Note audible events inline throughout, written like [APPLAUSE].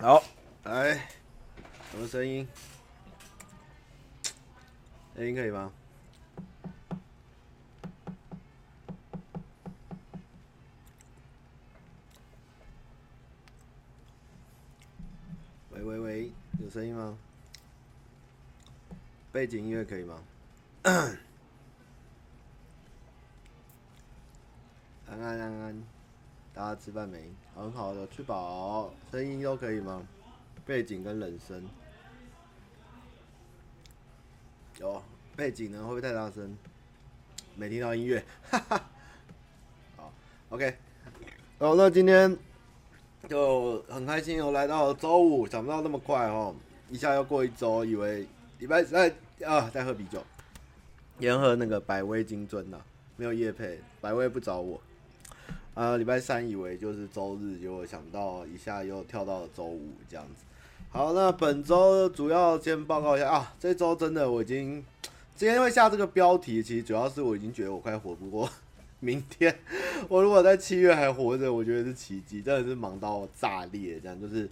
好，来，什么声音？声音可以吗？喂喂喂，有声音吗？背景音乐可以吗？安安安安，大家吃饭没？很好的，吃饱。声音都可以吗？背景跟人声。有背景呢，会不会太大声？没听到音乐，哈哈。好，OK。好，那今天就很开心，我来到周五，想不到那么快哦，一下又过一周，以为礼拜三。啊，在喝啤酒，沿喝那个百威金樽呐，没有夜配，百威不找我。啊，礼拜三以为就是周日，结果想到一下又跳到了周五这样子。好，那本周主要先报告一下啊，这周真的我已经今天会下这个标题，其实主要是我已经觉得我快活不过 [LAUGHS] 明天。我如果在七月还活着，我觉得是奇迹，真的是忙到炸裂，这样就是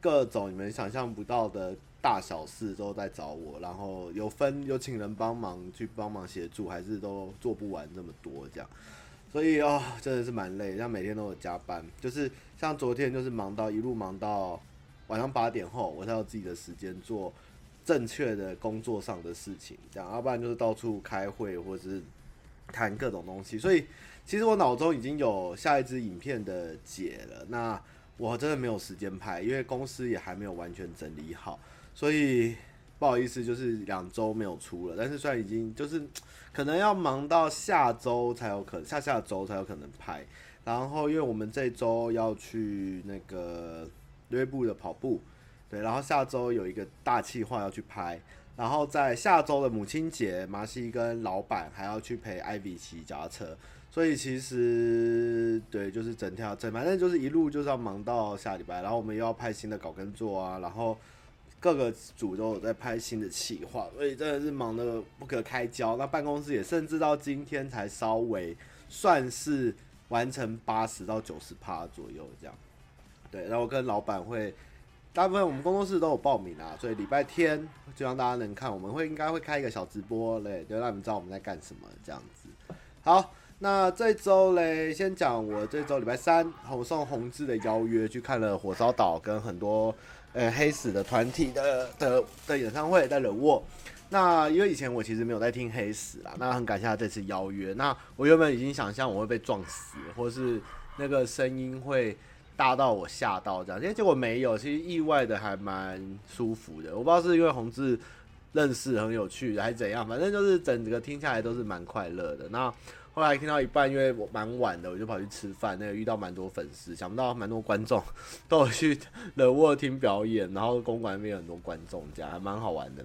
各种你们想象不到的。大小事都在找我，然后有分有请人帮忙去帮忙协助，还是都做不完那么多这样，所以哦，真的是蛮累，像每天都有加班，就是像昨天就是忙到一路忙到晚上八点后，我才有自己的时间做正确的工作上的事情，这样，要不然就是到处开会或者是谈各种东西，所以其实我脑中已经有下一支影片的解了，那我真的没有时间拍，因为公司也还没有完全整理好。所以不好意思，就是两周没有出了，但是虽然已经就是可能要忙到下周才有可能，下下周才有可能拍。然后因为我们这周要去那个约步的跑步，对，然后下周有一个大计划要去拍，然后在下周的母亲节，麻西跟老板还要去陪艾比骑脚踏车，所以其实对，就是整条整反正就是一路就是要忙到下礼拜，然后我们又要拍新的稿跟做啊，然后。各个组都有在拍新的企划，所以真的是忙得不可开交。那办公室也甚至到今天才稍微算是完成八十到九十趴左右这样。对，然后跟老板会，大部分我们工作室都有报名啊，所以礼拜天就让大家能看，我们会应该会开一个小直播嘞，就让你们知道我们在干什么这样子。好，那这周嘞，先讲我这周礼拜三我送弘志的邀约去看了火烧岛跟很多。呃，黑死的团体的的的演唱会在冷沃，那因为以前我其实没有在听黑死啦，那很感谢他这次邀约。那我原本已经想象我会被撞死，或是那个声音会大到我吓到这样，因为结果没有，其实意外的还蛮舒服的。我不知道是因为弘志认识很有趣还是怎样，反正就是整个听下来都是蛮快乐的。那。后来听到一半，因为我蛮晚的，我就跑去吃饭。那个遇到蛮多粉丝，想不到蛮多观众都有去冷沃听表演，然后公馆那边有很多观众，这样还蛮好玩的。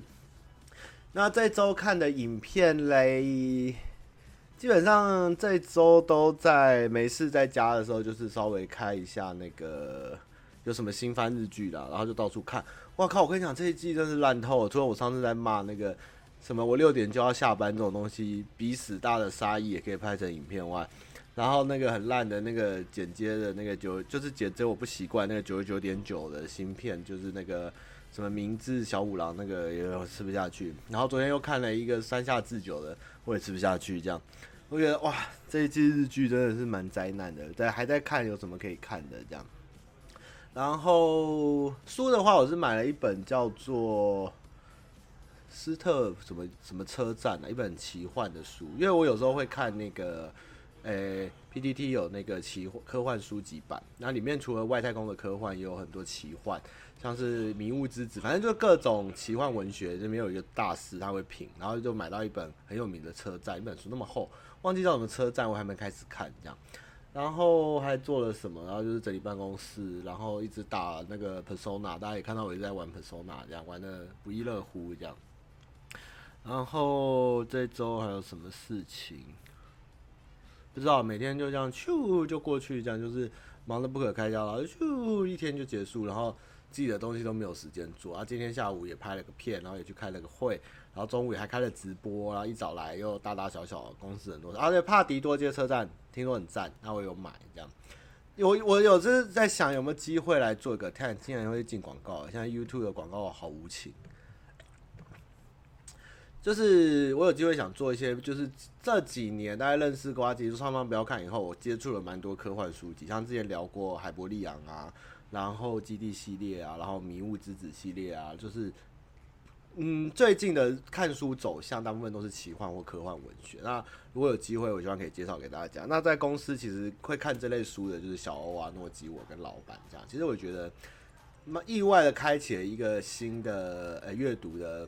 那这周看的影片嘞，[LAUGHS] 基本上这周都在没事在家的时候，就是稍微开一下那个有什么新番日剧啦，然后就到处看。哇靠！我跟你讲，这一季真是烂透了。除了我上次在骂那个。什么？我六点就要下班这种东西，比死大的杀意也可以拍成影片外，然后那个很烂的那个剪接的那个九，就是剪接我不习惯那个九十九点九的芯片，就是那个什么明治小五郎那个也吃不下去。然后昨天又看了一个山下智久的，我也吃不下去。这样，我觉得哇，这一季日剧真的是蛮灾难的。在还在看有什么可以看的这样。然后书的话，我是买了一本叫做。斯特什么什么车站啊？一本奇幻的书，因为我有时候会看那个，诶、欸、，PTT 有那个奇幻科幻书籍版，那里面除了外太空的科幻，也有很多奇幻，像是《迷雾之子》，反正就各种奇幻文学，这边有一个大师他会评，然后就买到一本很有名的车站，一本书那么厚，忘记叫什么车站，我还没开始看这样，然后还做了什么？然后就是整理办公室，然后一直打那个 Persona，大家也看到我一直在玩 Persona，这样玩的不亦乐乎这样。然后这周还有什么事情？不知道，每天就这样咻就过去，这样就是忙得不可开交，然后咻一天就结束，然后自己的东西都没有时间做。啊，今天下午也拍了个片，然后也去开了个会，然后中午也还开了直播，然后一早来又大大小小公司很多。而且帕迪多街车站听说很赞，那我有买这样。我我有就是在想有没有机会来做一个，看竟然会进广告，现在 YouTube 的广告好无情。就是我有机会想做一些，就是这几年大家认识呱吉，上方不要看以后，我接触了蛮多科幻书籍，像之前聊过海伯利昂啊，然后基地系列啊，然后迷雾之子系列啊，就是嗯，最近的看书走向大部分都是奇幻或科幻文学。那如果有机会，我希望可以介绍给大家。那在公司其实会看这类书的，就是小欧啊、诺基我跟老板这样。其实我觉得，那意外的开启了一个新的呃阅读的。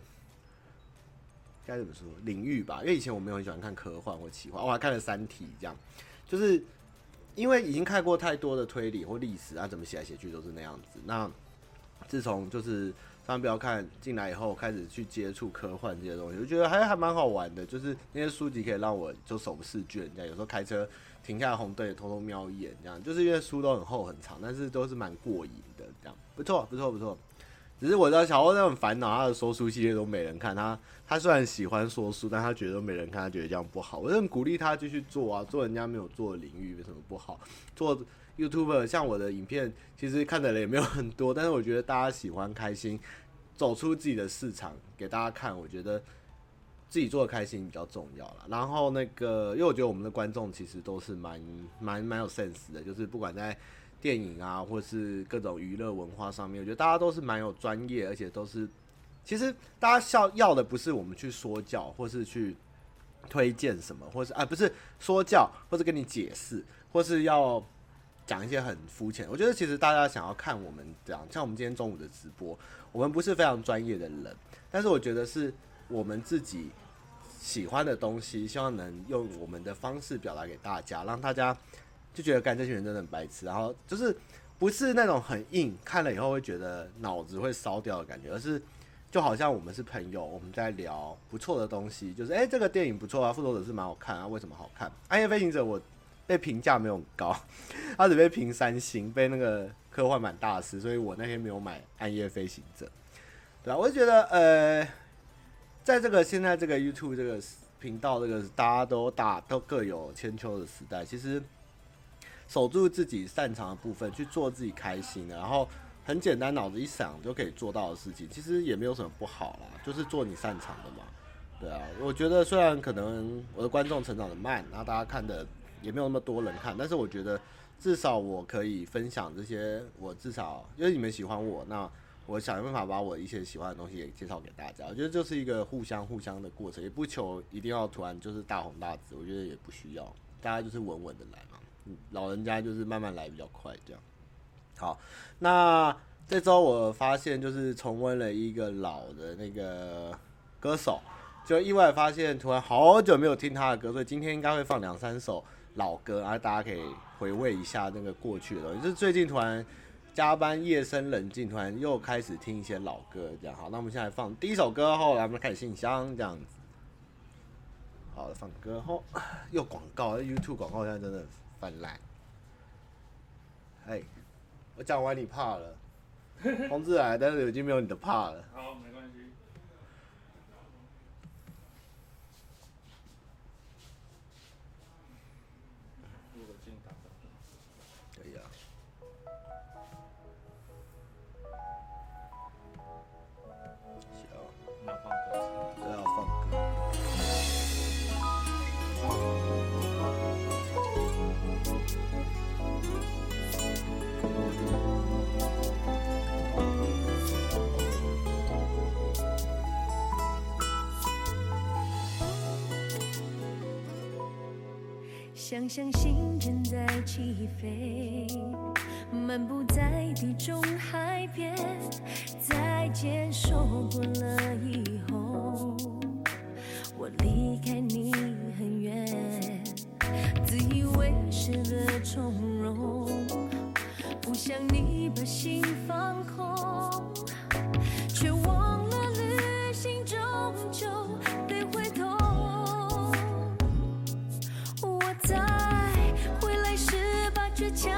该怎么说领域吧？因为以前我没有很喜欢看科幻或奇幻，我还看了《三体》这样，就是因为已经看过太多的推理或历史啊，怎么写来写去都是那样子。那自从就是上班不要看进来以后，开始去接触科幻这些东西，我觉得还还蛮好玩的。就是那些书籍可以让我就手不释卷，这样有时候开车停下红灯也偷偷瞄一眼，这样就是因为书都很厚很长，但是都是蛮过瘾的，这样不错不错不错。只是我知道小欧那种烦恼，他的说书系列都没人看。他他虽然喜欢说书，但他觉得都没人看，他觉得这样不好。我就很鼓励他继续做啊，做人家没有做的领域，为什么不好？做 YouTuber 像我的影片，其实看的人也没有很多，但是我觉得大家喜欢开心，走出自己的市场给大家看，我觉得自己做的开心比较重要啦。然后那个，因为我觉得我们的观众其实都是蛮蛮蛮有 sense 的，就是不管在。电影啊，或是各种娱乐文化上面，我觉得大家都是蛮有专业，而且都是，其实大家要要的不是我们去说教，或是去推荐什么，或是啊不是说教，或是跟你解释，或是要讲一些很肤浅。我觉得其实大家想要看我们这样，像我们今天中午的直播，我们不是非常专业的人，但是我觉得是我们自己喜欢的东西，希望能用我们的方式表达给大家，让大家。就觉得干这群人真的很白痴，然后就是不是那种很硬，看了以后会觉得脑子会烧掉的感觉，而是就好像我们是朋友，我们在聊不错的东西，就是哎、欸、这个电影不错啊，复仇者是蛮好看啊，为什么好看？暗夜飞行者我被评价没有很高，他只被评三星，被那个科幻版大师，所以我那天没有买暗夜飞行者，对啊，我就觉得呃，在这个现在这个 YouTube 这个频道，这个大家都大都各有千秋的时代，其实。守住自己擅长的部分，去做自己开心的，然后很简单，脑子一想就可以做到的事情，其实也没有什么不好啦，就是做你擅长的嘛。对啊，我觉得虽然可能我的观众成长的慢，然后大家看的也没有那么多人看，但是我觉得至少我可以分享这些，我至少因为你们喜欢我，那我想办法把我一些喜欢的东西也介绍给大家。我觉得就是一个互相互相的过程，也不求一定要突然就是大红大紫，我觉得也不需要，大家就是稳稳的来嘛。老人家就是慢慢来比较快，这样。好，那这周我发现就是重温了一个老的那个歌手，就意外发现突然好久没有听他的歌，所以今天应该会放两三首老歌，然后大家可以回味一下那个过去的东西。就是最近突然加班夜深人静，突然又开始听一些老歌，这样。好，那我们现在放第一首歌后，来我们开始信箱这样子。好的，放歌后又广告，YouTube 广告现在真的。泛滥，哎，我讲完你怕了，同志来，但是已经没有你的怕了。好，没想象心正在起飞，漫步在地中海边，再见说过了以后，我离开你很远，自以为是的从容，不想你把心放空，却忘了旅行终究在回来时把倔强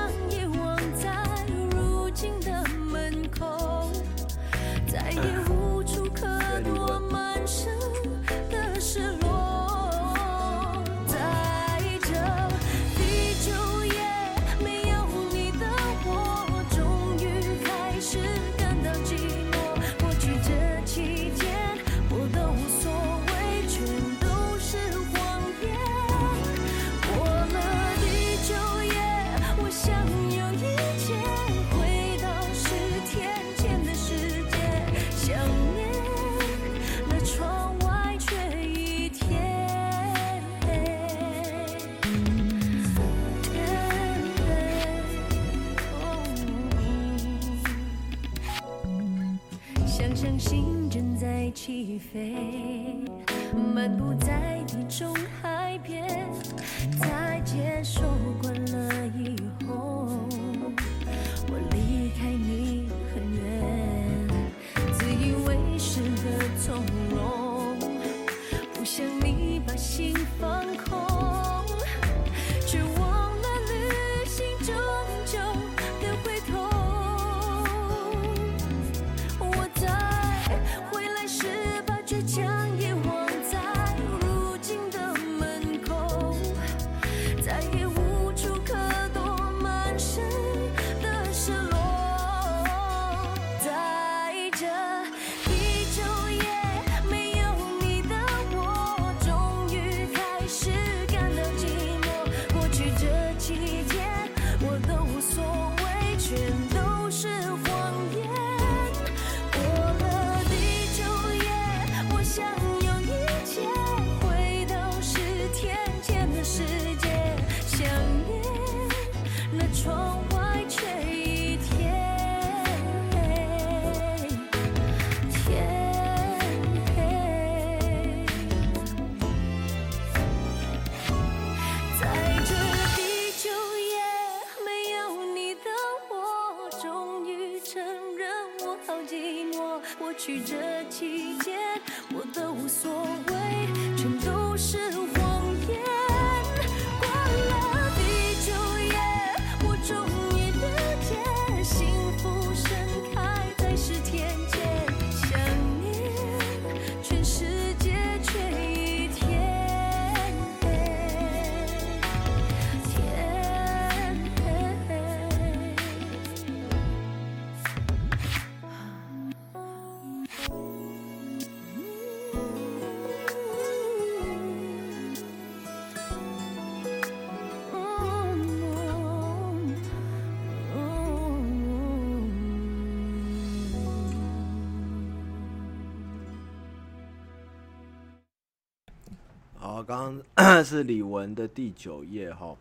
是李玟的《第九页》哈，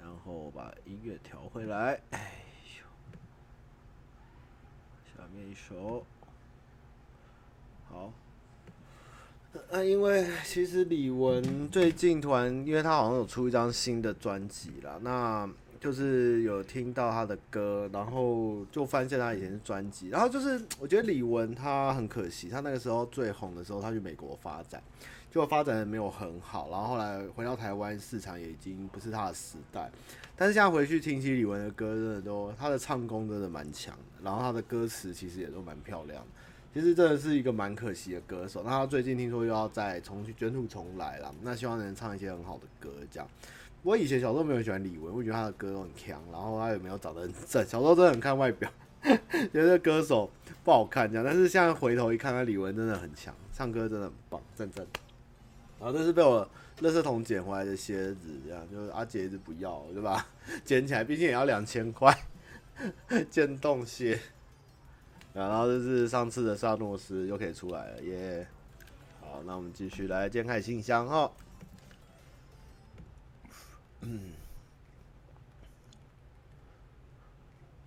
然后把音乐调回来。哎呦，下面一首，好。那因为其实李玟最近突然，因为他好像有出一张新的专辑啦，那就是有听到他的歌，然后就发现他以前是专辑，然后就是我觉得李玟他很可惜，他那个时候最红的时候，他去美国发展。结果发展的没有很好，然后后来回到台湾市场也已经不是他的时代。但是现在回去听起李玟的歌，真的都他的唱功真的蛮强，然后他的歌词其实也都蛮漂亮的。其实真的是一个蛮可惜的歌手。那他最近听说又要再重新卷土重来了，那希望能唱一些很好的歌这样。我以前小时候没有喜欢李玟，我觉得他的歌都很强，然后他也没有长得很正？小时候真的很看外表，[LAUGHS] 觉得歌手不好看这样。但是现在回头一看，他李玟真的很强，唱歌真的很棒，赞赞。然后这是被我垃圾桶捡回来的鞋子，这样就是阿杰一直不要，对吧？捡起来，毕竟也要两千块，[LAUGHS] 渐冻鞋。然后这是上次的萨诺斯又可以出来了，耶、好，那我们继续来揭开信箱哈。嗯，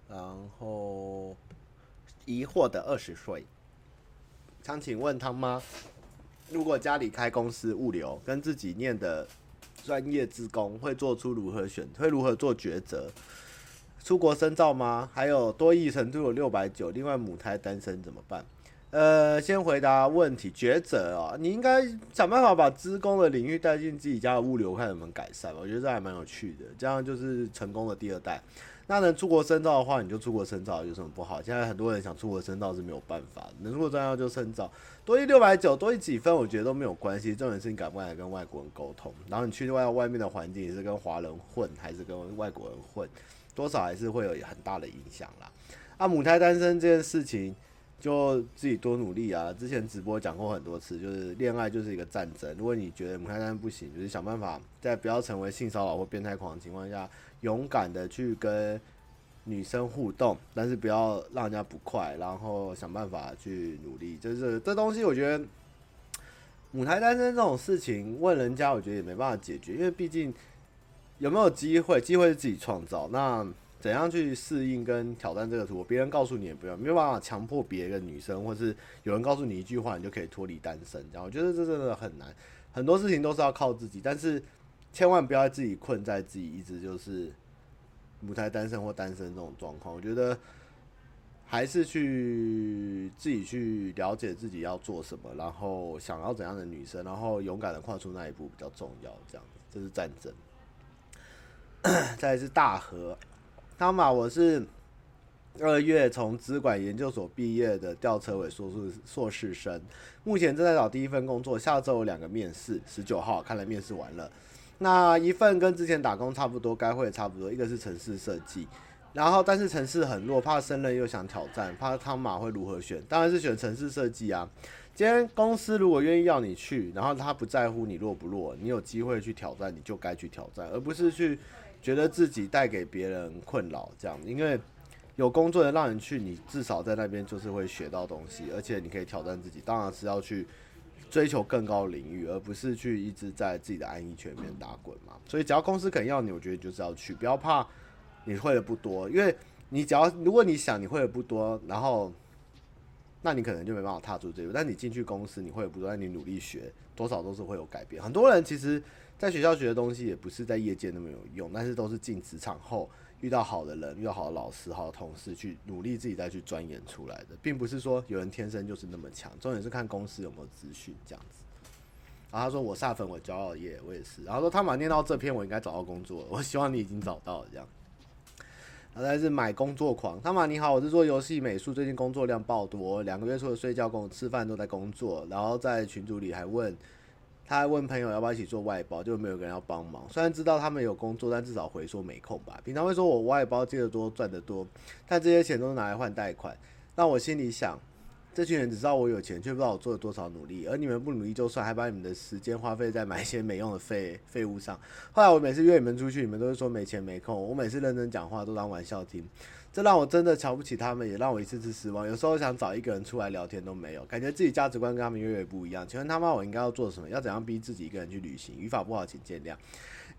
然后疑惑的二十岁，想请问汤妈。如果家里开公司物流，跟自己念的专业职工，会做出如何选？会如何做抉择？出国深造吗？还有多益程度有六百九，另外母胎单身怎么办？呃，先回答问题，抉择哦，你应该想办法把职工的领域带进自己家的物流，看能不能改善。我觉得这还蛮有趣的，这样就是成功的第二代。那能出国深造的话，你就出国深造，有什么不好？现在很多人想出国深造是没有办法，能出国深造就深造。多一六百九，多一几分，我觉得都没有关系。重点是你敢不敢跟外国人沟通，然后你去外外面的环境，你是跟华人混还是跟外国人混，多少还是会有很大的影响啦。啊，母胎单身这件事情，就自己多努力啊。之前直播讲过很多次，就是恋爱就是一个战争。如果你觉得母胎单身不行，就是想办法在不要成为性骚扰或变态狂的情况下。勇敢的去跟女生互动，但是不要让人家不快，然后想办法去努力。就是这东西，我觉得母胎单身这种事情，问人家，我觉得也没办法解决，因为毕竟有没有机会，机会是自己创造。那怎样去适应跟挑战这个图？别人告诉你也不要，没有办法强迫别的女生，或是有人告诉你一句话，你就可以脱离单身。这样我觉得这真的很难，很多事情都是要靠自己，但是千万不要自己困在自己一直就是母胎单身或单身这种状况。我觉得还是去自己去了解自己要做什么，然后想要怎样的女生，然后勇敢的跨出那一步比较重要。这样，这是战争。[COUGHS] 再来是大和，汤马，我是二月从资管研究所毕业的吊车尾硕士硕士生，目前正在找第一份工作，下周有两个面试，十九号看来面试完了。那一份跟之前打工差不多，该会差不多，一个是城市设计，然后但是城市很弱，怕升任又想挑战，怕汤马会如何选？当然是选城市设计啊。今天公司如果愿意要你去，然后他不在乎你弱不弱，你有机会去挑战，你就该去挑战，而不是去。觉得自己带给别人困扰，这样，因为有工作的让人去，你至少在那边就是会学到东西，而且你可以挑战自己。当然是要去追求更高领域，而不是去一直在自己的安逸圈里面打滚嘛。所以只要公司肯要你，我觉得就是要去，不要怕你会的不多，因为你只要如果你想你会的不多，然后那你可能就没办法踏出这一步。但你进去公司，你会的不多，但你努力学，多少都是会有改变。很多人其实。在学校学的东西也不是在业界那么有用，但是都是进职场后遇到好的人、遇到好的老师、好的同事，去努力自己再去钻研出来的，并不是说有人天生就是那么强。重点是看公司有没有资讯这样子。然后他说我煞粉我骄傲耶，我也是。然后说他马念到这篇我应该找到工作了，我希望你已经找到了这样。然后再 [LAUGHS] 是买工作狂，汤马你好，我是做游戏美术，最近工作量爆多，两个月除了睡觉跟我吃饭都在工作，然后在群组里还问。他还问朋友要不要一起做外包，就没有人要帮忙。虽然知道他们有工作，但至少回说没空吧。平常会说我外包接得多赚得多，但这些钱都是拿来换贷款。那我心里想，这群人只知道我有钱，却不知道我做了多少努力。而你们不努力就算，还把你们的时间花费在买一些没用的废废物上。后来我每次约你们出去，你们都是说没钱没空。我每次认真讲话都当玩笑听。这让我真的瞧不起他们，也让我一次次失望。有时候想找一个人出来聊天都没有，感觉自己价值观跟他们越来越不一样。请问他妈，我应该要做什么？要怎样逼自己一个人去旅行？语法不好，请见谅。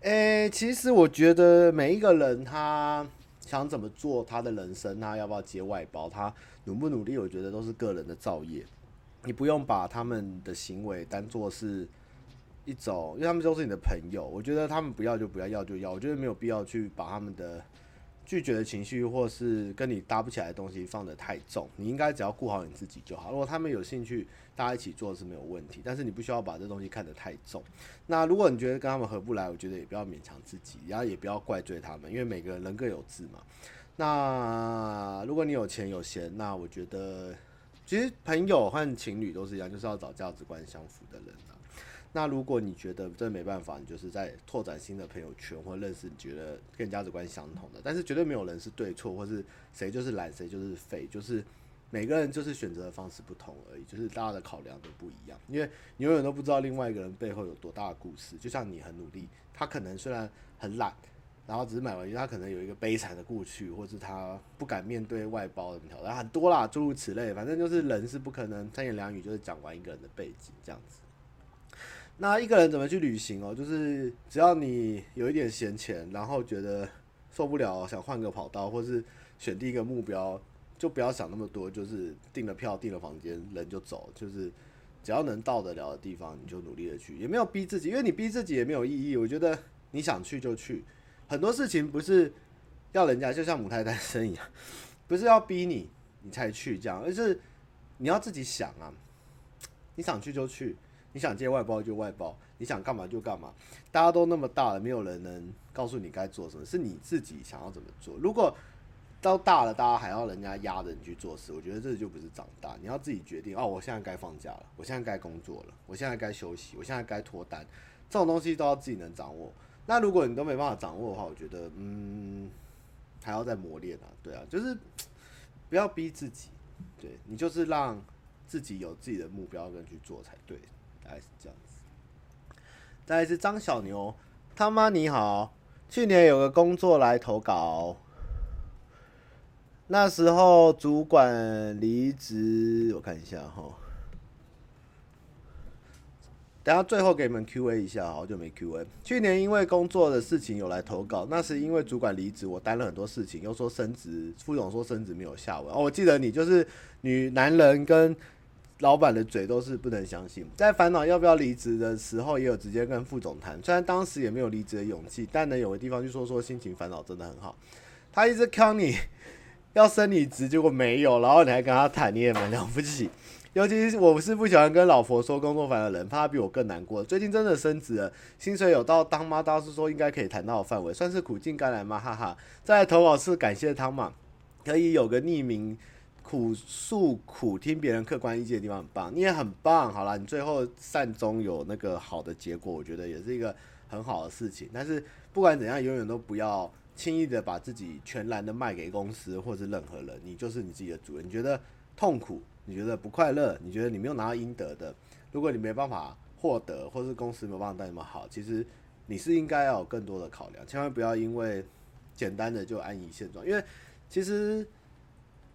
诶、其实我觉得每一个人他想怎么做他的人生，他要不要接外包，他努不努力，我觉得都是个人的造业。你不用把他们的行为当做是一种，因为他们都是你的朋友。我觉得他们不要就不要，要就要。我觉得没有必要去把他们的。拒绝的情绪，或是跟你搭不起来的东西放得太重，你应该只要顾好你自己就好。如果他们有兴趣，大家一起做是没有问题，但是你不需要把这东西看得太重。那如果你觉得跟他们合不来，我觉得也不要勉强自己，然后也不要怪罪他们，因为每个人人各有志嘛。那如果你有钱有闲，那我觉得其实朋友和情侣都是一样，就是要找价值观相符的人。那如果你觉得这没办法，你就是在拓展新的朋友圈，或认识你觉得跟价值观相同的。但是绝对没有人是对错，或是谁就是懒，谁就是废，就是每个人就是选择的方式不同而已，就是大家的考量都不一样。因为你永远都不知道另外一个人背后有多大的故事。就像你很努力，他可能虽然很懒，然后只是买玩具，他可能有一个悲惨的过去，或是他不敢面对外包的挑战很多啦，诸如此类。反正就是人是不可能三言两语就是讲完一个人的背景这样子。那一个人怎么去旅行哦？就是只要你有一点闲钱，然后觉得受不了，想换个跑道，或是选定一个目标，就不要想那么多，就是订了票、订了房间，人就走。就是只要能到得了的地方，你就努力的去，也没有逼自己，因为你逼自己也没有意义。我觉得你想去就去，很多事情不是要人家，就像母胎单身一样，不是要逼你你才去这样，而是你要自己想啊，你想去就去。你想接外包就外包，你想干嘛就干嘛。大家都那么大了，没有人能告诉你该做什么，是你自己想要怎么做。如果到大了，大家还要人家压着你去做事，我觉得这就不是长大。你要自己决定哦，我现在该放假了，我现在该工作了，我现在该休息，我现在该脱单，这种东西都要自己能掌握。那如果你都没办法掌握的话，我觉得嗯，还要再磨练啊。对啊，就是不要逼自己，对，你就是让自己有自己的目标跟去做才对。大概是这样子。再来是张小牛，他妈你好，去年有个工作来投稿，那时候主管离职，我看一下哈。等下最后给你们 Q A 一下，好久没 Q A。去年因为工作的事情有来投稿，那是因为主管离职，我担了很多事情，又说升职，副总说升职没有下文。哦，我记得你就是女男人跟老板的嘴都是不能相信。在烦恼要不要离职的时候，也有直接跟副总谈，虽然当时也没有离职的勇气，但能有个地方去说说心情烦恼真的很好。他一直坑你要升你职，结果没有，然后你还跟他谈，你也蛮了不起。尤其是我是不喜欢跟老婆说工作烦的人，怕他比我更难过。最近真的升职了，薪水有到当妈大叔说应该可以谈到的范围，算是苦尽甘来嘛？哈哈。在投稿是感谢汤嘛，可以有个匿名苦诉苦，听别人客观意见的地方很棒，你也很棒。好了，你最后善终有那个好的结果，我觉得也是一个很好的事情。但是不管怎样，永远都不要轻易的把自己全然的卖给公司或是任何人，你就是你自己的主人。你觉得痛苦？你觉得不快乐？你觉得你没有拿到应得的？如果你没办法获得，或是公司没有办法带你们好，其实你是应该要有更多的考量，千万不要因为简单的就安于现状。因为其实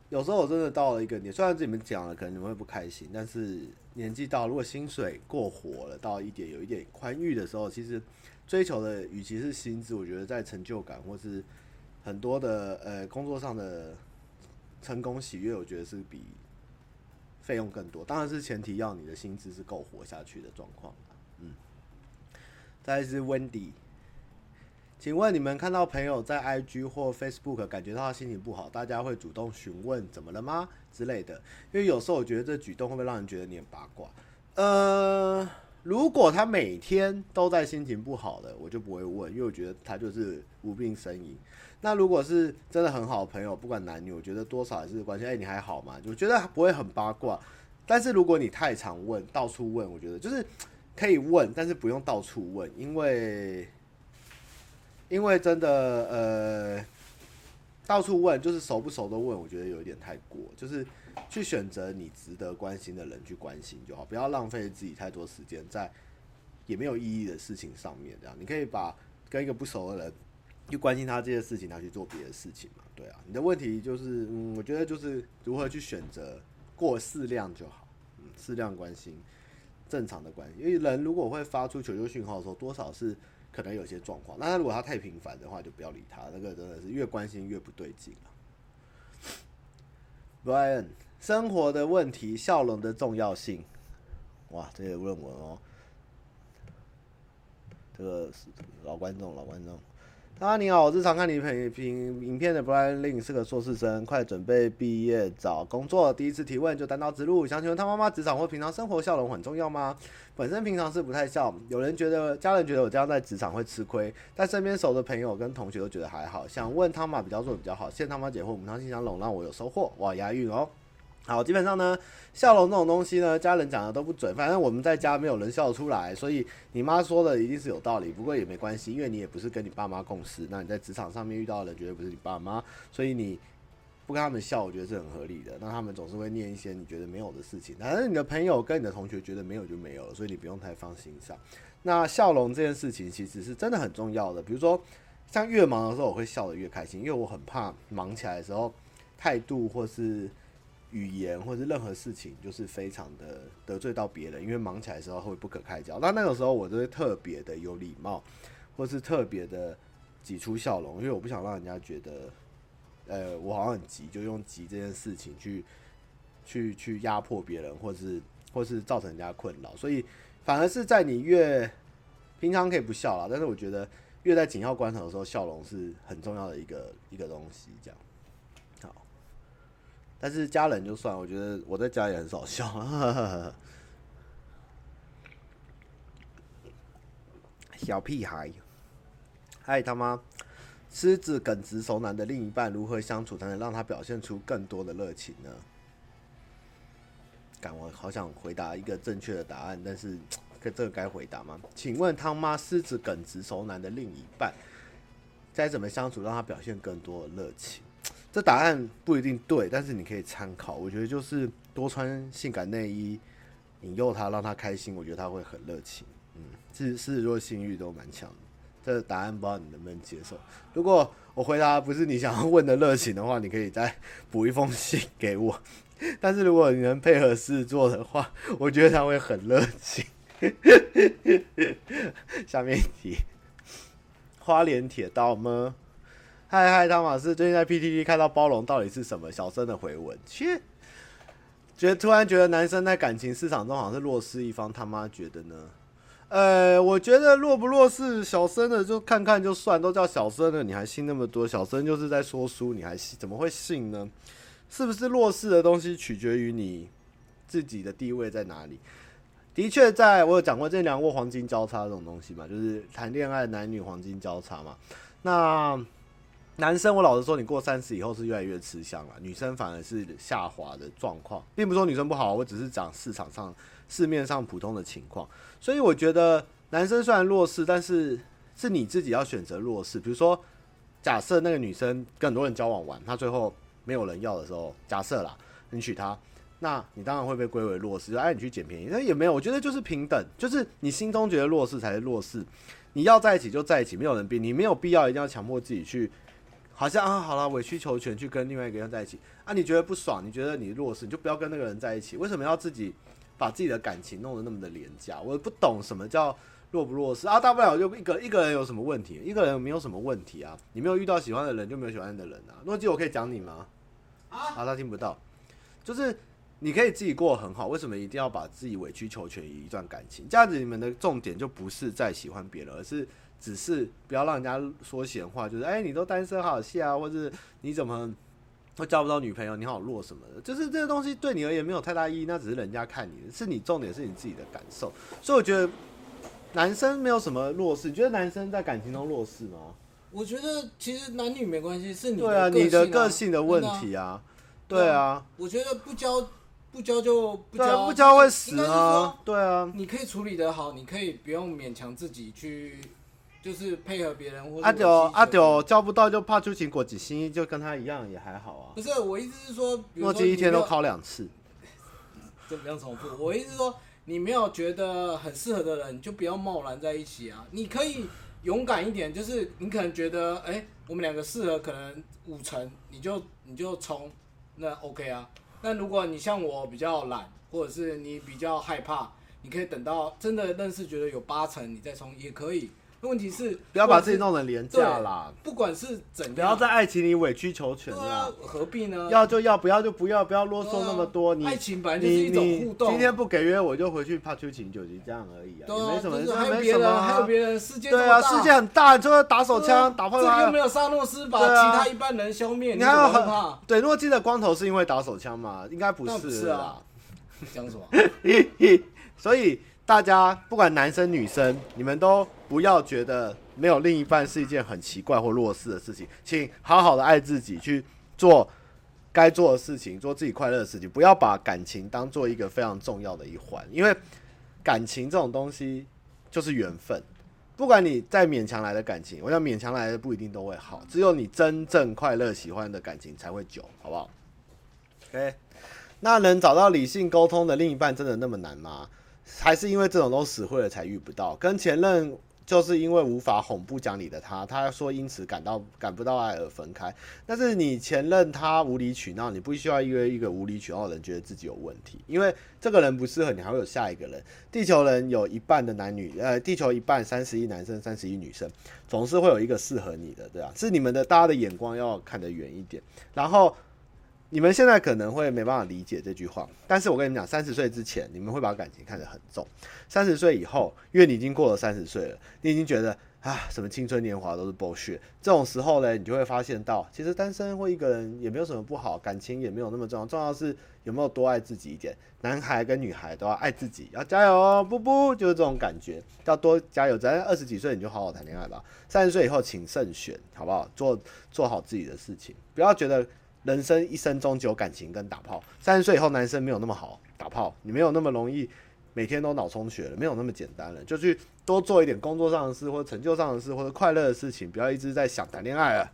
有时候我真的到了一个年，虽然你们讲了，可能你们会不开心，但是年纪到，如果薪水过活了，到一点有一点宽裕的时候，其实追求的与其是薪资，我觉得在成就感或是很多的呃工作上的成功喜悦，我觉得是比。费用更多，当然是前提要你的薪资是够活下去的状况。嗯，再来是 Wendy，请问你们看到朋友在 IG 或 Facebook 感觉到他心情不好，大家会主动询问怎么了吗之类的？因为有时候我觉得这举动会不会让人觉得你很八卦？呃，如果他每天都在心情不好的，我就不会问，因为我觉得他就是无病呻吟。那如果是真的很好的朋友，不管男女，我觉得多少还是关心。哎，你还好吗？我觉得不会很八卦。但是如果你太常问，到处问，我觉得就是可以问，但是不用到处问，因为因为真的呃，到处问就是熟不熟都问，我觉得有一点太过。就是去选择你值得关心的人去关心就好，不要浪费自己太多时间在也没有意义的事情上面。这样，你可以把跟一个不熟的人。去关心他这些事情，他去做别的事情嘛？对啊，你的问题就是，嗯，我觉得就是如何去选择过适量就好，嗯，适量关心，正常的关心。因为人如果会发出求救讯号的时候，多少是可能有些状况。那他如果他太频繁的话，就不要理他。那个真的是越关心越不对劲啊。Brian，生活的问题，笑容的重要性。哇，这个论文哦，这个老观众，老观众。啊，你好，我是常看你影评影片的 Brian Lin，是个硕士生，快准备毕业找工作。第一次提问就单刀直入，想请问他妈妈职场或平常生活笑容很重要吗？本身平常是不太笑，有人觉得家人觉得我这样在职场会吃亏，但身边熟的朋友跟同学都觉得还好。想问他妈比较做的比较好，谢谢他妈解惑，母汤信箱龙让我有收获，哇，押韵哦。好，基本上呢，笑容这种东西呢，家人讲的都不准。反正我们在家没有人笑得出来，所以你妈说的一定是有道理。不过也没关系，因为你也不是跟你爸妈共事，那你在职场上面遇到的人绝对不是你爸妈，所以你不跟他们笑，我觉得是很合理的。那他们总是会念一些你觉得没有的事情，反正你的朋友跟你的同学觉得没有就没有了，所以你不用太放心上。那笑容这件事情其实是真的很重要的。比如说，像越忙的时候，我会笑得越开心，因为我很怕忙起来的时候态度或是。语言或者任何事情，就是非常的得罪到别人，因为忙起来的时候会不可开交。那那个时候，我就会特别的有礼貌，或是特别的挤出笑容，因为我不想让人家觉得，呃，我好像很急，就用急这件事情去去去压迫别人，或是或是造成人家困扰。所以，反而是在你越平常可以不笑啦，但是我觉得越在紧要关头的时候，笑容是很重要的一个一个东西，这样。但是家人就算，我觉得我在家也很少笑。[LAUGHS] 小屁孩，嗨他妈！狮子耿直熟男的另一半如何相处才能让他表现出更多的热情呢？干，我好想回答一个正确的答案，但是这这个该回答吗？请问他妈，狮子耿直熟男的另一半该怎么相处让他表现更多的热情？这答案不一定对，但是你可以参考。我觉得就是多穿性感内衣，引诱他，让他开心。我觉得他会很热情。嗯，是是，弱性欲都蛮强的。这答案不知道你能不能接受？如果我回答不是你想要问的热情的话，你可以再补一封信给我。[LAUGHS] 但是如果你能配合狮子座的话，我觉得他会很热情。[LAUGHS] 下面一题，花莲铁道吗？嗨嗨，汤马斯，最近在 PTT 看到包容到底是什么？小声的回文，切，觉得突然觉得男生在感情市场中好像是弱势一方，他妈觉得呢？呃，我觉得弱不弱势，小声的就看看就算，都叫小声的，你还信那么多？小声就是在说书，你还信？怎么会信呢？是不是弱势的东西取决于你自己的地位在哪里？的确，在我有讲过，这两过黄金交叉这种东西嘛，就是谈恋爱男女黄金交叉嘛。那男生，我老实说，你过三十以后是越来越吃香了，女生反而是下滑的状况，并不是说女生不好，我只是讲市场上。市面上普通的情况，所以我觉得男生虽然弱势，但是是你自己要选择弱势。比如说，假设那个女生跟很多人交往完，她最后没有人要的时候，假设啦，你娶她，那你当然会被归为弱势，就哎，你去捡便宜。那也没有，我觉得就是平等，就是你心中觉得弱势才是弱势。你要在一起就在一起，没有人逼你，没有必要一定要强迫自己去，好像啊，好了，委曲求全去跟另外一个人在一起啊。你觉得不爽，你觉得你弱势，你就不要跟那个人在一起。为什么要自己？把自己的感情弄得那么的廉价，我不懂什么叫弱不弱势啊！大不了就一个一个人有什么问题？一个人没有什么问题啊！你没有遇到喜欢的人，就没有喜欢的人啊！诺基，我可以讲你吗？啊，他听不到，就是你可以自己过很好，为什么一定要把自己委曲求全于一段感情？这样子你们的重点就不是在喜欢别人，而是只是不要让人家说闲话，就是哎、欸，你都单身好戏啊，或者你怎么？都交不到女朋友，你好弱什么的，就是这个东西对你而言没有太大意义，那只是人家看你的，是你重点是你自己的感受。所以我觉得男生没有什么弱势，你觉得男生在感情中弱势吗？我觉得其实男女没关系，是你的对啊，你的个性的问题啊，对啊。我觉得不交不交就不交，不交会死啊，对啊。你可以处理得好，你可以不用勉强自己去。就是配合别人或者阿丢阿丢叫不到就怕出勤果子心，就跟他一样也还好啊。不是，我意思是说，诺基一天都考两次，[LAUGHS] 这不用重复。我意思是说，你没有觉得很适合的人，你就不要贸然在一起啊。你可以勇敢一点，就是你可能觉得，哎、欸，我们两个适合，可能五成，你就你就冲，那 OK 啊。那如果你像我比较懒，或者是你比较害怕，你可以等到真的认识，觉得有八成，你再冲也可以。问题是不要把自己弄得廉价啦，不管是怎样，不要在爱情里委曲求全啦，何必呢？要就要，不要就不要，不要啰嗦那么多。你爱情本来就是一种互动，今天不给约我就回去怕出情，就这样而已啊，也没什么，还有别人，还有别人，世界对啊，世界很大，就是打手枪打破它，又没有沙诺斯把其他一半人消灭，你还要怕？对，诺基的光头是因为打手枪嘛？应该不是啊，讲什么？[LAUGHS] [LAUGHS] 所以大家不管男生女生，你们都不要觉得。没有另一半是一件很奇怪或弱势的事情，请好好的爱自己，去做该做的事情，做自己快乐的事情，不要把感情当做一个非常重要的一环，因为感情这种东西就是缘分，不管你再勉强来的感情，我想勉强来的不一定都会好，只有你真正快乐喜欢的感情才会久，好不好？OK，那能找到理性沟通的另一半真的那么难吗？还是因为这种都死会了才遇不到？跟前任。就是因为无法哄不讲理的他，他说因此感到感不到爱而分开。但是你前任他无理取闹，你不需要因为一个无理取闹的人觉得自己有问题，因为这个人不适合你，还会有下一个人。地球人有一半的男女，呃，地球一半三十一男生，三十一女生，总是会有一个适合你的，对吧？是你们的大家的眼光要看得远一点，然后。你们现在可能会没办法理解这句话，但是我跟你们讲，三十岁之前你们会把感情看得很重，三十岁以后，因为你已经过了三十岁了，你已经觉得啊，什么青春年华都是 bullshit，这种时候呢，你就会发现到，其实单身或一个人也没有什么不好，感情也没有那么重要，重要是有没有多爱自己一点。男孩跟女孩都要爱自己，要加油哦，不不，就是这种感觉，要多加油。咱二十几岁你就好好谈恋爱吧，三十岁以后请慎选，好不好？做做好自己的事情，不要觉得。人生一生中只有感情跟打炮，三十岁以后男生没有那么好打炮，你没有那么容易每天都脑充血了，没有那么简单了，就去多做一点工作上的事，或者成就上的事，或者快乐的事情，不要一直在想谈恋爱了。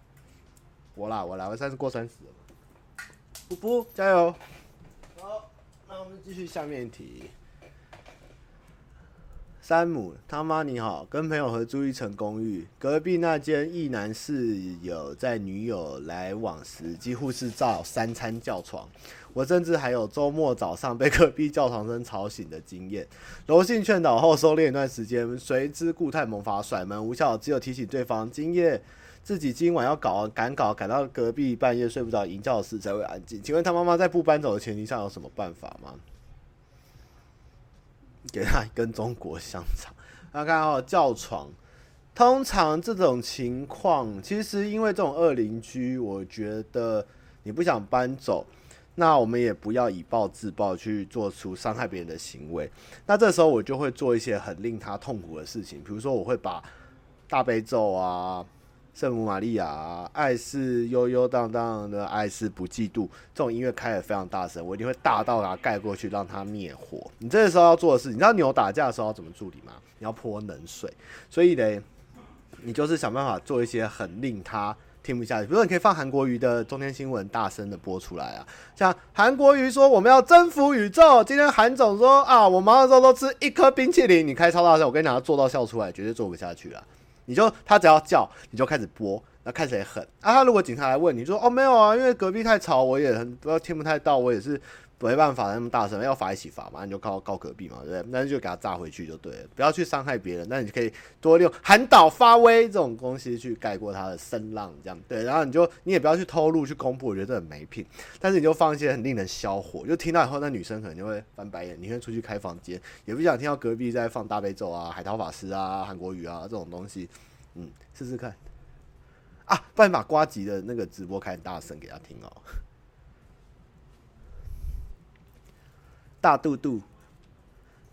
我啦，我啦，我算是过三十了，不不，加油！好，那我们继续下面一题。山姆，他妈你好，跟朋友合租一层公寓，隔壁那间一男室友在女友来往时，几乎是照三餐叫床。我甚至还有周末早上被隔壁叫床声吵醒的经验。柔性劝导后收敛一段时间，谁知固态萌发，甩门无效，只有提醒对方今夜自己今晚要搞赶搞，赶到隔壁半夜睡不着，营教室才会安静。请问他妈妈在不搬走的前提下有什么办法吗？给他一根中国香肠。大家看哦，叫床。通常这种情况，其实因为这种恶邻居，我觉得你不想搬走，那我们也不要以暴制暴去做出伤害别人的行为。那这时候我就会做一些很令他痛苦的事情，比如说我会把大悲咒啊。圣母玛利亚，爱是悠悠荡荡的，爱是不嫉妒。这种音乐开得非常大声，我一定会大到把它盖过去，让它灭火。你这个时候要做的事，你知道牛打架的时候要怎么处理吗？你要泼冷水。所以呢，你就是想办法做一些很令他听不下去。比如说，你可以放韩国瑜的中天新闻大声的播出来啊，像韩国瑜说我们要征服宇宙。今天韩总说啊，我忙的时候都吃一颗冰淇淋。你开超大声，我跟你讲，他做到笑出来，绝对做不下去了。你就他只要叫，你就开始播，那看谁狠啊！他如果警察来问你说，哦没有啊，因为隔壁太吵，我也很都听不太到，我也是没办法那么大声，要罚一起罚嘛，你就告告隔壁嘛，对不对？那就给他炸回去就对了，不要去伤害别人。那你可以多利用喊倒发威这种东西去盖过他的声浪，这样对。然后你就你也不要去透露去公布，我觉得很没品。但是你就放一些很令人消火，就听到以后，那女生可能就会翻白眼，你会出去开房间，也不想听到隔壁在放大悲咒啊、海涛法师啊、韩国语啊这种东西。嗯，试试看啊！不然把瓜吉的那个直播开很大声给他听哦。大肚肚，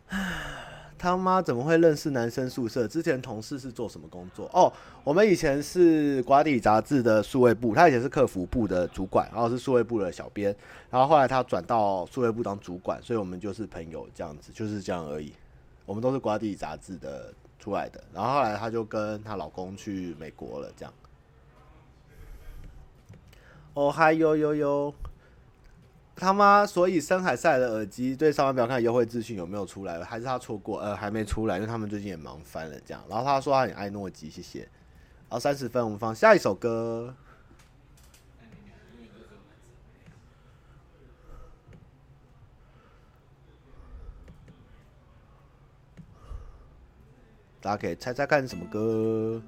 [SIGHS] 他妈怎么会认识男生宿舍？之前同事是做什么工作？哦，我们以前是瓜地杂志的数位部，他以前是客服部的主管，然后是数位部的小编，然后后来他转到数位部当主管，所以我们就是朋友这样子，就是这样而已。我们都是瓜地杂志的。出来的，然后后来她就跟她老公去美国了，这样。哦嗨哟哟哟，他妈！所以深海塞的耳机对上班表看优惠资讯有没有出来？还是他错过？呃，还没出来，因为他们最近也忙翻了，这样。然后他说他很爱诺基，谢谢。好，三十分，我们放下一首歌。大家可以猜猜看什么歌？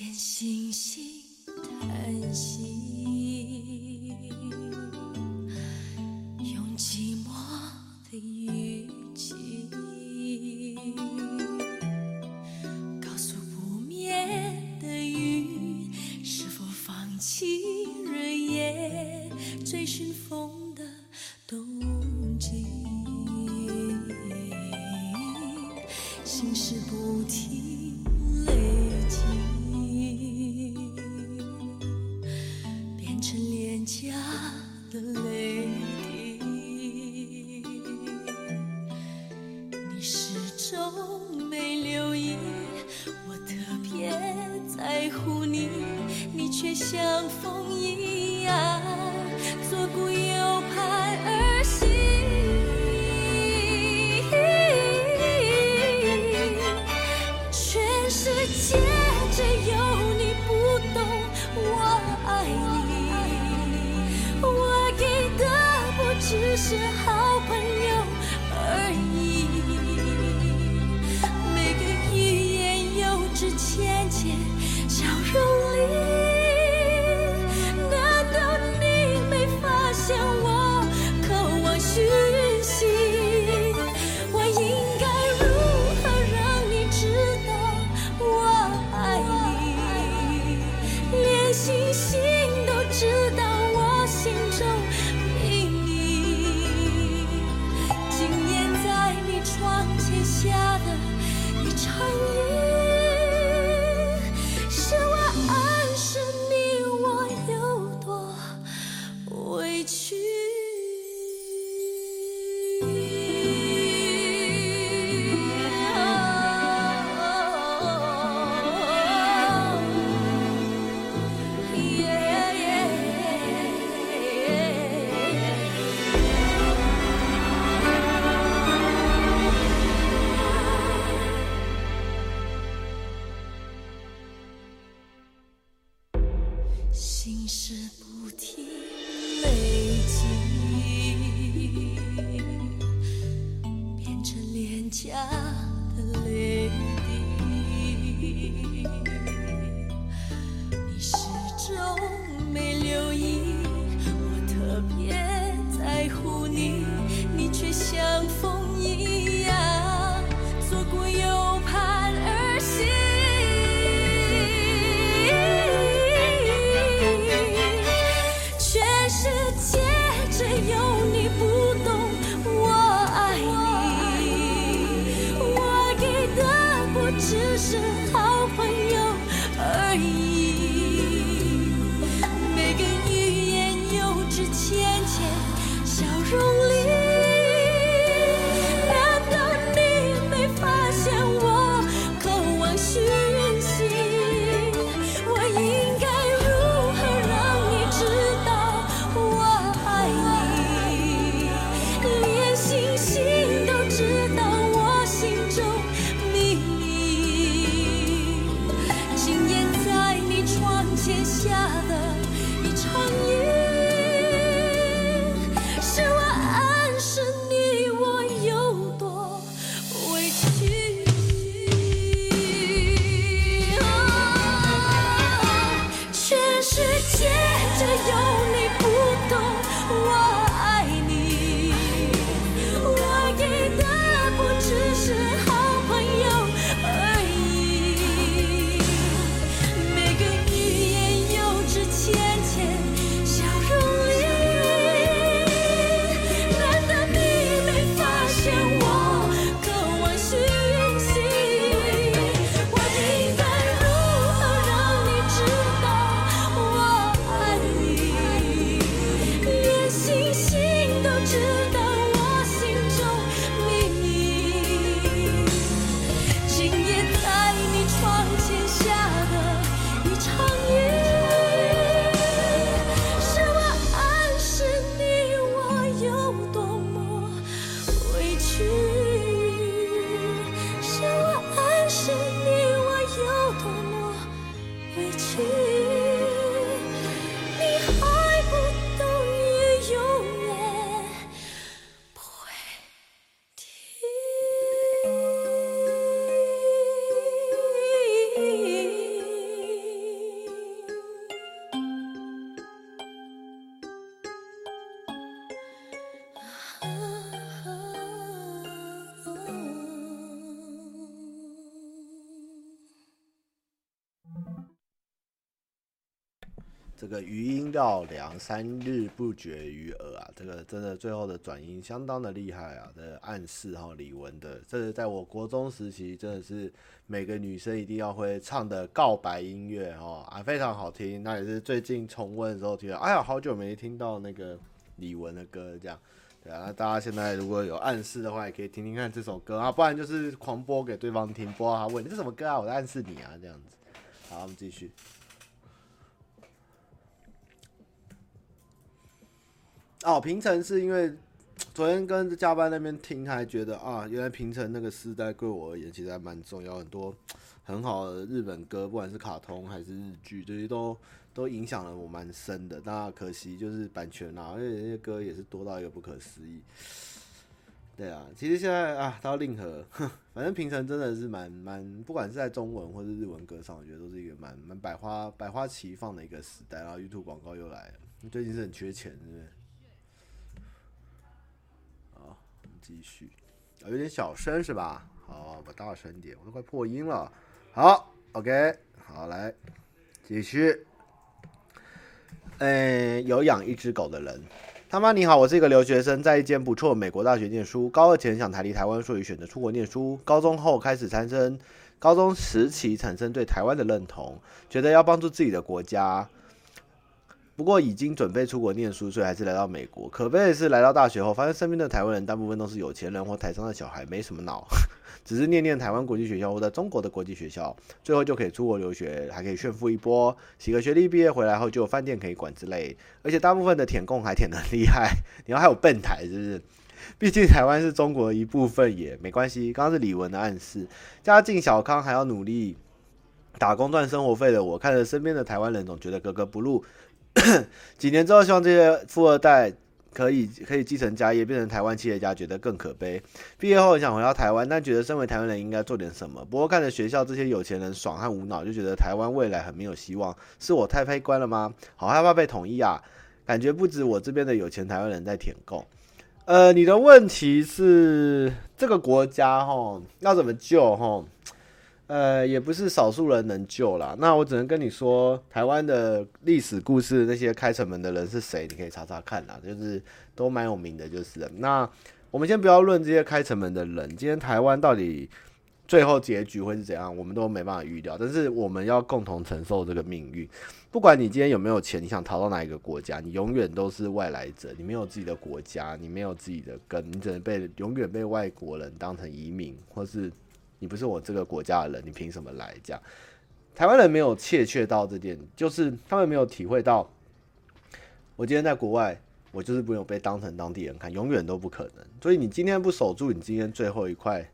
见星星。这个余音绕梁，三日不绝于耳啊！这个真的最后的转音相当的厉害啊！这、暗示哈李玟的，这是在我国中时期，真的是每个女生一定要会唱的告白音乐哈啊，非常好听。那也是最近重温的时候听到，哎呀，好久没听到那个李玟的歌，这样对啊。那大家现在如果有暗示的话，也可以听听看这首歌啊，不然就是狂播给对方听，播他问你是什么歌啊，我在暗示你啊，这样子。好，我们继续。哦，平成是因为昨天跟加班那边听，还觉得啊，原来平成那个时代对我而言其实还蛮重要，很多很好的日本歌，不管是卡通还是日剧，这些都都影响了我蛮深的。那可惜就是版权啊，而且那些歌也是多到一个不可思议。对啊，其实现在啊，到令和，反正平成真的是蛮蛮，不管是在中文或是日文歌上，我觉得都是一个蛮蛮百花百花齐放的一个时代。然后 YouTube 广告又来了，最近是很缺钱，是不是？继续啊，有点小声是吧？好，我大声点，我都快破音了。好，OK，好，来继续。嗯，有养一只狗的人，他妈你好，我是一个留学生，在一间不错美国大学念书。高二前想逃离台湾，所以选择出国念书。高中后开始产生，高中时期产生对台湾的认同，觉得要帮助自己的国家。不过已经准备出国念书，所以还是来到美国。可悲的是，来到大学后，发现身边的台湾人大部分都是有钱人或台商的小孩，没什么脑，[LAUGHS] 只是念念台湾国际学校或在中国的国际学校，最后就可以出国留学，还可以炫富一波，几个学历毕业回来后就有饭店可以管之类。而且大部分的舔共还舔得厉害，你要还有笨台，是不是？毕竟台湾是中国的一部分，也没关系。刚刚是李文的暗示，家境小康还要努力打工赚生活费的我，看着身边的台湾人，总觉得格格不入。[COUGHS] 几年之后，希望这些富二代可以可以继承家业，变成台湾企业家，觉得更可悲。毕业后想回到台湾，但觉得身为台湾人应该做点什么。不过看着学校这些有钱人爽和无脑，就觉得台湾未来很没有希望。是我太悲观了吗？好害怕被统一啊！感觉不止我这边的有钱台湾人在舔狗。呃，你的问题是这个国家吼要怎么救吼？呃，也不是少数人能救啦。那我只能跟你说，台湾的历史故事，那些开城门的人是谁？你可以查查看啦，就是都蛮有名的，就是。那我们先不要论这些开城门的人，今天台湾到底最后结局会是怎样，我们都没办法预料。但是我们要共同承受这个命运。不管你今天有没有钱，你想逃到哪一个国家，你永远都是外来者，你没有自己的国家，你没有自己的根，你只能被永远被外国人当成移民，或是。你不是我这个国家的人，你凭什么来？这样，台湾人没有切切到这点，就是他们没有体会到，我今天在国外，我就是不用被当成当地人看，永远都不可能。所以你今天不守住你今天最后一块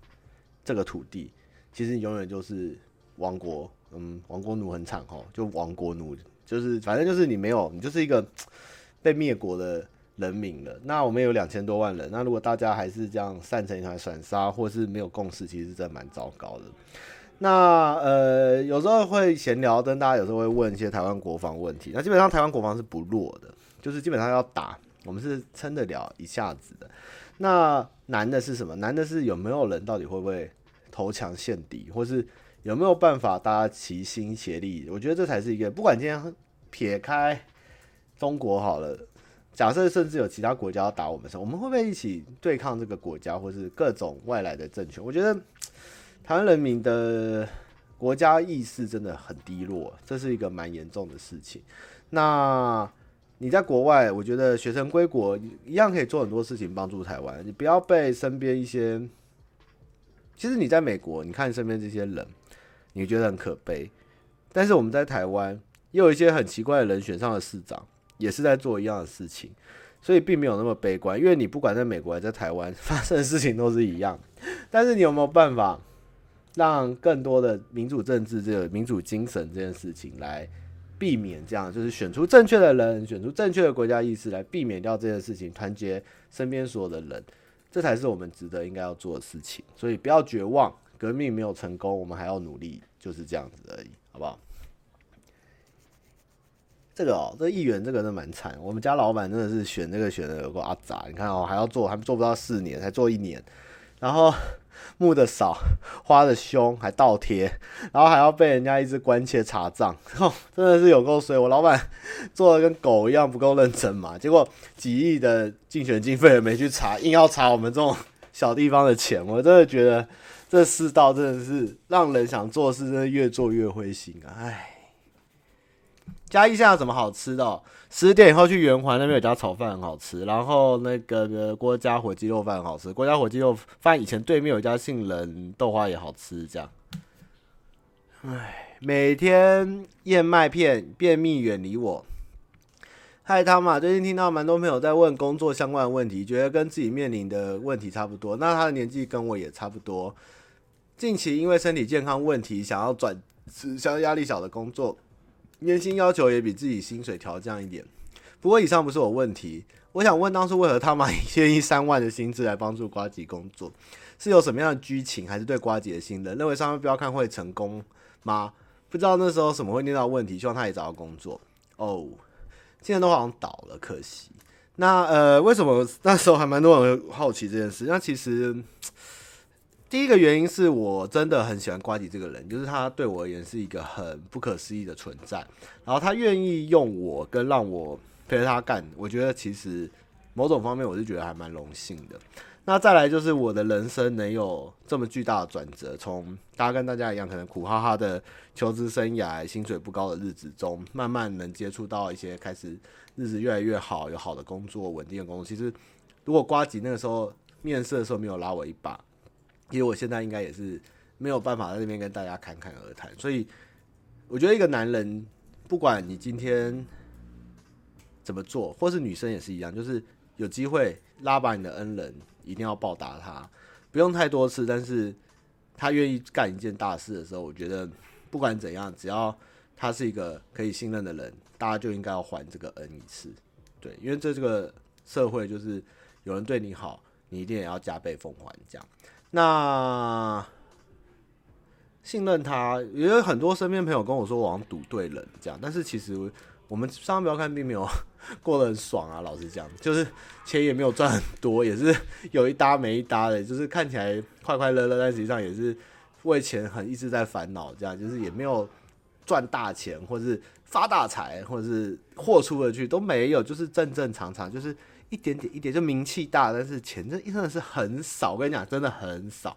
这个土地，其实你永远就是亡国。嗯，亡国奴很惨哦，就亡国奴，就是反正就是你没有，你就是一个 [TSK] 被灭国的。人民了，那我们有两千多万人，那如果大家还是这样散成一团散沙，或是没有共识，其实真的蛮糟糕的。那呃，有时候会闲聊，跟大家有时候会问一些台湾国防问题。那基本上台湾国防是不弱的，就是基本上要打，我们是撑得了一下子的。那难的是什么？难的是有没有人到底会不会投降献敌，或是有没有办法大家齐心协力？我觉得这才是一个，不管今天撇开中国好了。假设甚至有其他国家要打我们时，我们会不会一起对抗这个国家，或是各种外来的政权？我觉得台湾人民的国家意识真的很低落，这是一个蛮严重的事情。那你在国外，我觉得学生归国一样可以做很多事情帮助台湾。你不要被身边一些，其实你在美国，你看身边这些人，你觉得很可悲。但是我们在台湾，也有一些很奇怪的人选上了市长。也是在做一样的事情，所以并没有那么悲观。因为你不管在美国还是在台湾 [LAUGHS] 发生的事情都是一样，但是你有没有办法让更多的民主政治这个民主精神这件事情来避免这样，就是选出正确的人，选出正确的国家意识来避免掉这件事情，团结身边所有的人，这才是我们值得应该要做的事情。所以不要绝望，革命没有成功，我们还要努力，就是这样子而已，好不好？这个哦，这议员这个真的蛮惨。我们家老板真的是选这个选的有个阿杂，你看哦，还要做，还做不到四年，才做一年，然后 [LAUGHS] 募的少，[LAUGHS] 花的凶，还倒贴，然后还要被人家一直关切查账，[LAUGHS] 真的是有够衰。我老板做的跟狗一样不够认真嘛，结果几亿的竞选经费也没去查，硬要查我们这种小地方的钱，我真的觉得这世道真的是让人想做事，真的越做越灰心啊，唉。嘉义现在有什么好吃的？十点以后去圆环那边有家炒饭很好吃，然后那个郭家火鸡肉饭很好吃。郭家火鸡肉饭以前对面有家杏仁豆花也好吃，这样。唉，每天燕麦片，便秘远离我。嗨，汤马，最近听到蛮多朋友在问工作相关的问题，觉得跟自己面临的问题差不多。那他的年纪跟我也差不多，近期因为身体健康问题，想要转职，想要压力小的工作。年薪要求也比自己薪水调降一点，不过以上不是我问题。我想问，当初为何他们愿意 [LAUGHS] 三万的薪资来帮助瓜吉工作？是有什么样的剧情，还是对瓜吉的信任？认为上面标看会成功吗？不知道那时候什么会念到问题，希望他也找到工作。哦，现在都好像倒了，可惜。那呃，为什么那时候还蛮多人好奇这件事？那其实。第一个原因是我真的很喜欢呱吉这个人，就是他对我而言是一个很不可思议的存在。然后他愿意用我跟让我陪着他干，我觉得其实某种方面我是觉得还蛮荣幸的。那再来就是我的人生能有这么巨大的转折，从大家跟大家一样，可能苦哈哈的求职生涯、薪水不高的日子中，慢慢能接触到一些开始日子越来越好、有好的工作、稳定的工作。其实如果呱吉那个时候面试的时候没有拉我一把。因为我现在应该也是没有办法在这边跟大家侃侃而谈，所以我觉得一个男人，不管你今天怎么做，或是女生也是一样，就是有机会拉拔你的恩人，一定要报答他，不用太多次，但是他愿意干一件大事的时候，我觉得不管怎样，只要他是一个可以信任的人，大家就应该要还这个恩一次，对，因为这这个社会就是有人对你好，你一定也要加倍奉还。这样，那信任他，也有很多身边朋友跟我说，我好像赌对人这样，但是其实我们上班不要看，并没有过得很爽啊。老实讲，就是钱也没有赚很多，也是有一搭没一搭的，就是看起来快快乐乐，但实际上也是为钱很一直在烦恼。这样，就是也没有赚大钱，或是发大财，或者是豁出了去都没有，就是正正常常，就是一点点一点，就名气大，但是钱真真的是很少。我跟你讲，真的很少，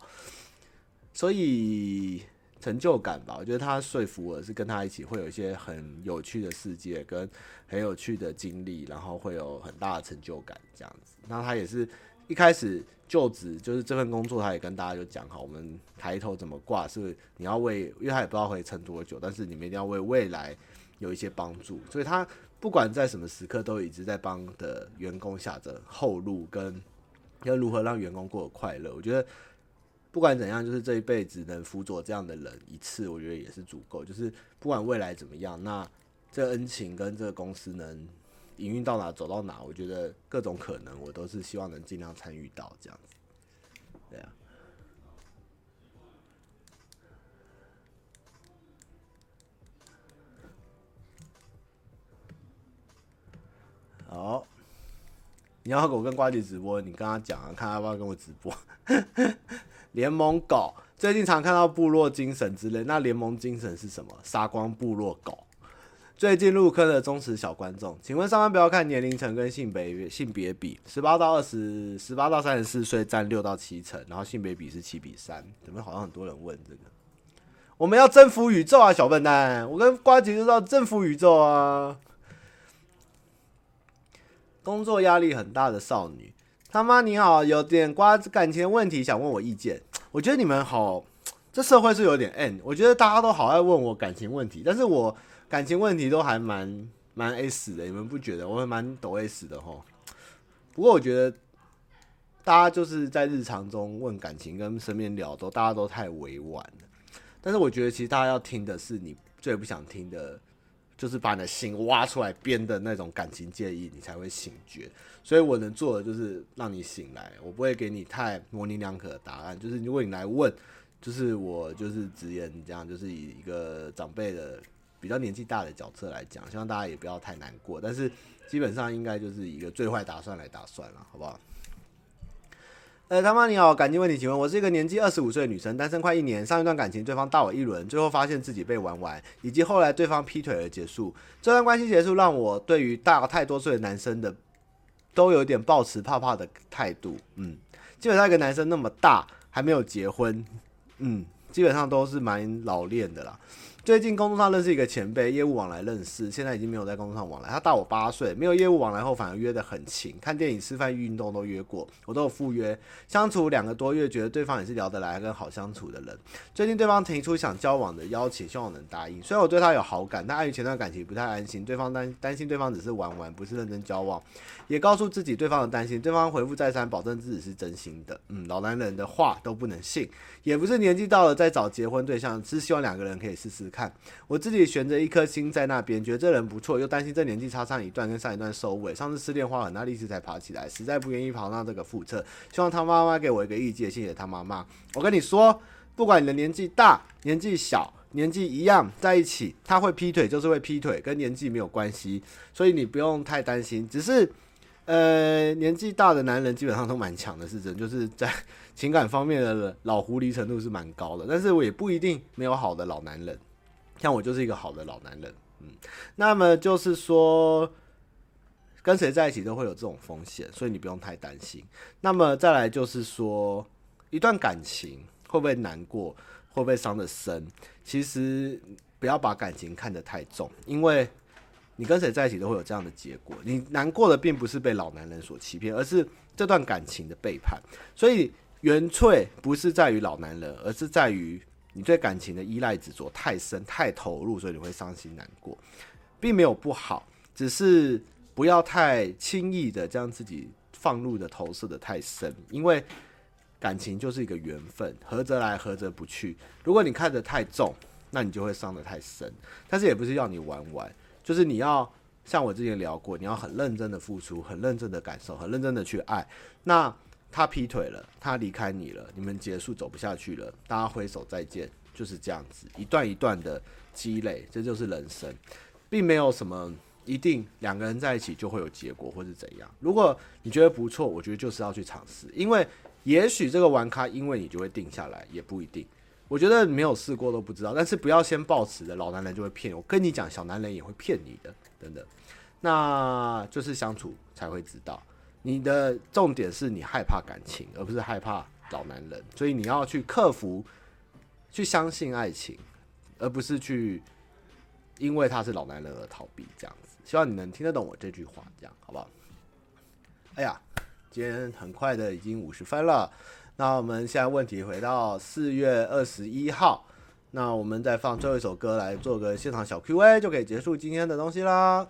所以。成就感吧，我觉得他说服我是跟他一起会有一些很有趣的世界跟很有趣的经历，然后会有很大的成就感这样子。那他也是一开始就职就是这份工作，他也跟大家就讲好，我们抬头怎么挂，是你要为，因为他也不知道会撑多久，但是你们一定要为未来有一些帮助。所以他不管在什么时刻，都一直在帮的员工下着后路，跟要如何让员工过得快乐。我觉得。不管怎样，就是这一辈子能辅佐这样的人一次，我觉得也是足够。就是不管未来怎么样，那这恩情跟这个公司能营运到哪走到哪，我觉得各种可能，我都是希望能尽量参与到这样子。对啊。好，你要跟我跟瓜姐直播，你跟他讲啊，看他要不要跟我直播。[LAUGHS] 联盟狗最近常看到部落精神之类，那联盟精神是什么？杀光部落狗。最近入坑的忠实小观众，请问上班不要看年龄层跟性别性别比，十八到二十，十八到三十四岁占六到七成，然后性别比是七比三。怎么好像很多人问这个？我们要征服宇宙啊，小笨蛋！我跟瓜姐就知道征服宇宙啊。工作压力很大的少女。他妈你好，有点瓜子感情问题想问我意见。我觉得你们好，这社会是有点 N。我觉得大家都好爱问我感情问题，但是我感情问题都还蛮蛮 S 的，你们不觉得？我还蛮抖 S 的吼。不过我觉得大家就是在日常中问感情跟身边聊都，大家都太委婉了。但是我觉得其实大家要听的是你最不想听的。就是把你的心挖出来编的那种感情建议，你才会醒觉。所以我能做的就是让你醒来，我不会给你太模棱两可的答案。就是如果你来问，就是我就是直言这样，就是以一个长辈的比较年纪大的角色来讲，希望大家也不要太难过。但是基本上应该就是一个最坏打算来打算了，好不好？呃，他妈你好，感情问题，请问我是一个年纪二十五岁的女生，单身快一年，上一段感情对方大我一轮，最后发现自己被玩完，以及后来对方劈腿而结束。这段关系结束让我对于大太多岁的男生的都有点抱持怕怕的态度。嗯，基本上一个男生那么大还没有结婚，嗯，基本上都是蛮老练的啦。最近工作上认识一个前辈，业务往来认识，现在已经没有在工作上往来。他大我八岁，没有业务往来后反而约得很勤，看电影、吃饭、运动都约过，我都有赴约。相处两个多月，觉得对方也是聊得来跟好相处的人。最近对方提出想交往的邀请，希望我能答应。虽然我对他有好感，但碍于前段感情不太安心，对方担担心对方只是玩玩，不是认真交往，也告诉自己对方的担心。对方回复再三，保证自己是真心的。嗯，老男人的话都不能信，也不是年纪到了再找结婚对象，只是希望两个人可以试试看。看我自己悬着一颗心在那边，觉得这人不错，又担心这年纪差上一段，跟上一段收尾。上次失恋花很大力气才爬起来，实在不愿意跑到这个覆辙。希望他妈妈给我一个意见，谢谢他妈妈。我跟你说，不管你的年纪大、年纪小、年纪一样，在一起他会劈腿就是会劈腿，跟年纪没有关系，所以你不用太担心。只是，呃，年纪大的男人基本上都蛮强的，是真，就是在情感方面的老狐狸程度是蛮高的。但是我也不一定没有好的老男人。像我就是一个好的老男人，嗯，那么就是说，跟谁在一起都会有这种风险，所以你不用太担心。那么再来就是说，一段感情会不会难过，会不会伤得深？其实不要把感情看得太重，因为你跟谁在一起都会有这样的结果。你难过的并不是被老男人所欺骗，而是这段感情的背叛。所以原罪不是在于老男人，而是在于。你对感情的依赖执着太深、太投入，所以你会伤心难过，并没有不好，只是不要太轻易的将自己放入的投射的太深，因为感情就是一个缘分，合则来，合则不去。如果你看得太重，那你就会伤得太深。但是也不是要你玩玩，就是你要像我之前聊过，你要很认真的付出，很认真的感受，很认真的去爱。那他劈腿了，他离开你了，你们结束走不下去了，大家挥手再见，就是这样子，一段一段的积累，这就是人生，并没有什么一定两个人在一起就会有结果或是怎样。如果你觉得不错，我觉得就是要去尝试，因为也许这个玩咖因为你就会定下来，也不一定。我觉得没有试过都不知道，但是不要先抱持的老男人就会骗。我跟你讲，小男人也会骗你的，等等。那就是相处才会知道。你的重点是你害怕感情，而不是害怕老男人，所以你要去克服，去相信爱情，而不是去因为他是老男人而逃避这样子。希望你能听得懂我这句话，这样好不好？哎呀，今天很快的已经五十分了，那我们现在问题回到四月二十一号，那我们再放最后一首歌来做个现场小 Q&A，就可以结束今天的东西啦。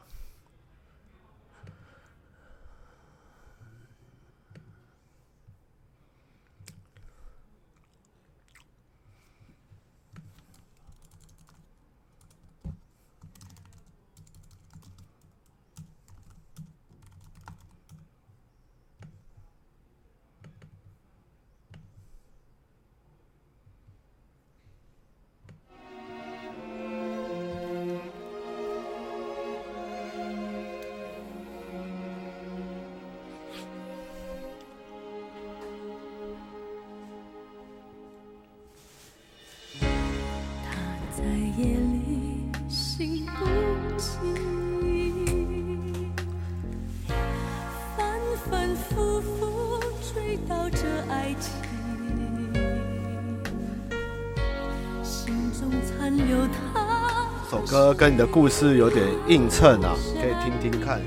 这首歌跟你的故事有点映衬啊，可以听听看。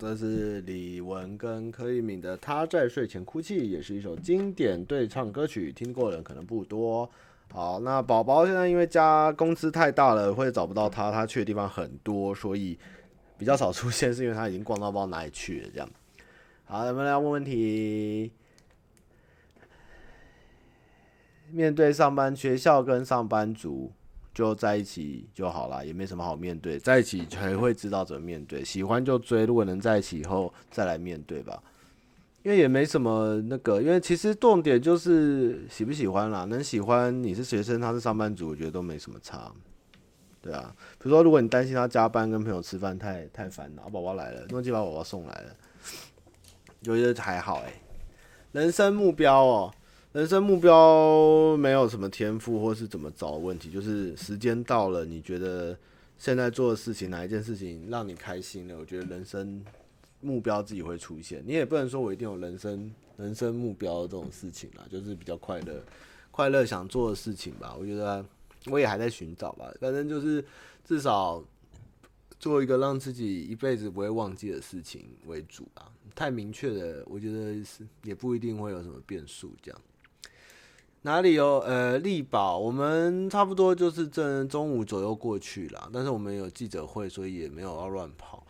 这是李玟跟柯以敏的《她在睡前哭泣》，也是一首经典对唱歌曲，听过的人可能不多。好，那宝宝现在因为家公司太大了，会找不到他，他去的地方很多，所以比较少出现，是因为他已经逛到不知道哪里去了。这样，好，我们来问问题。面对上班，学校跟上班族就在一起就好了，也没什么好面对，在一起才会知道怎么面对。喜欢就追，如果能在一起以后再来面对吧。因为也没什么那个，因为其实重点就是喜不喜欢啦。能喜欢你是学生，他是上班族，我觉得都没什么差。对啊，比如说如果你担心他加班跟朋友吃饭太太烦恼，宝宝来了，诺基把宝宝送来了，我觉得还好哎、人生目标哦、人生目标没有什么天赋或是怎么找问题，就是时间到了，你觉得现在做的事情哪一件事情让你开心了？我觉得人生。目标自己会出现，你也不能说我一定有人生人生目标这种事情啦，就是比较快乐，快乐想做的事情吧。我觉得我也还在寻找吧，反正就是至少做一个让自己一辈子不会忘记的事情为主啊。太明确的，我觉得是也不一定会有什么变数。这样哪里有呃力宝，我们差不多就是正中午左右过去啦，但是我们有记者会，所以也没有要乱跑。